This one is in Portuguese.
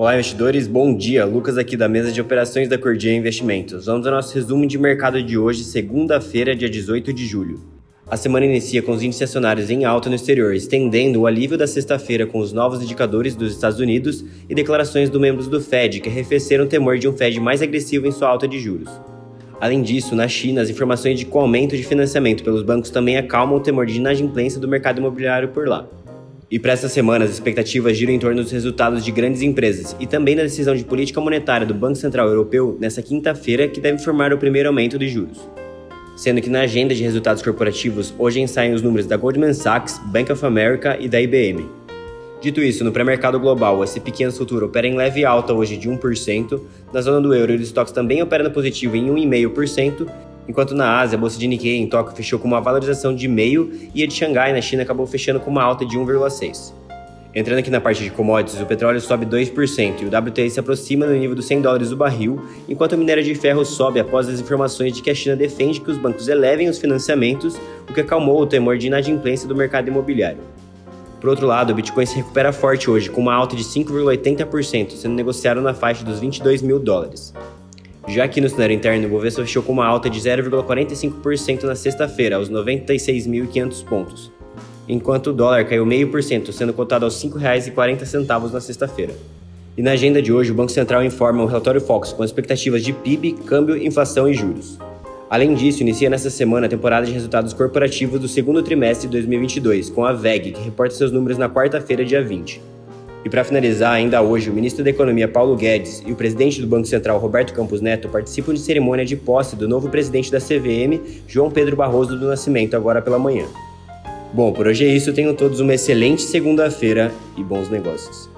Olá, investidores, bom dia. Lucas aqui da mesa de operações da Cordia Investimentos. Vamos ao nosso resumo de mercado de hoje, segunda-feira, dia 18 de julho. A semana inicia com os índices acionários em alta no exterior, estendendo o alívio da sexta-feira com os novos indicadores dos Estados Unidos e declarações dos membros do Fed que arrefeceram o temor de um Fed mais agressivo em sua alta de juros. Além disso, na China, as informações de o aumento de financiamento pelos bancos também acalmam o temor de inadimplência do mercado imobiliário por lá. E para essa semana, as expectativas giram em torno dos resultados de grandes empresas e também da decisão de política monetária do Banco Central Europeu nesta quinta-feira, que deve formar o primeiro aumento de juros. Sendo que na agenda de resultados corporativos, hoje ensaem os números da Goldman Sachs, Bank of America e da IBM. Dito isso, no pré-mercado global, o S&P 500 Futuro opera em leve alta hoje de 1%, na zona do euro, o estoques também opera no positivo em 1,5%, enquanto na Ásia, a bolsa de Nikkei em Tóquio fechou com uma valorização de meio e a de Xangai na China acabou fechando com uma alta de 1,6. Entrando aqui na parte de commodities, o petróleo sobe 2% e o WTI se aproxima no nível dos 100 dólares o barril, enquanto o minério de ferro sobe após as informações de que a China defende que os bancos elevem os financiamentos, o que acalmou o temor de inadimplência do mercado imobiliário. Por outro lado, o Bitcoin se recupera forte hoje, com uma alta de 5,80%, sendo negociado na faixa dos 22 mil dólares. Já que no cenário interno, o Bovespa fechou com uma alta de 0,45% na sexta-feira, aos 96.500 pontos, enquanto o dólar caiu 0,5%, sendo cotado aos R$ 5,40 na sexta-feira. E na agenda de hoje, o Banco Central informa o relatório Fox com expectativas de PIB, câmbio, inflação e juros. Além disso, inicia nesta semana a temporada de resultados corporativos do segundo trimestre de 2022, com a VEG, que reporta seus números na quarta-feira, dia 20. E para finalizar, ainda hoje, o ministro da Economia Paulo Guedes e o presidente do Banco Central Roberto Campos Neto participam de cerimônia de posse do novo presidente da CVM, João Pedro Barroso do Nascimento, agora pela manhã. Bom, por hoje é isso. Tenham todos uma excelente segunda-feira e bons negócios.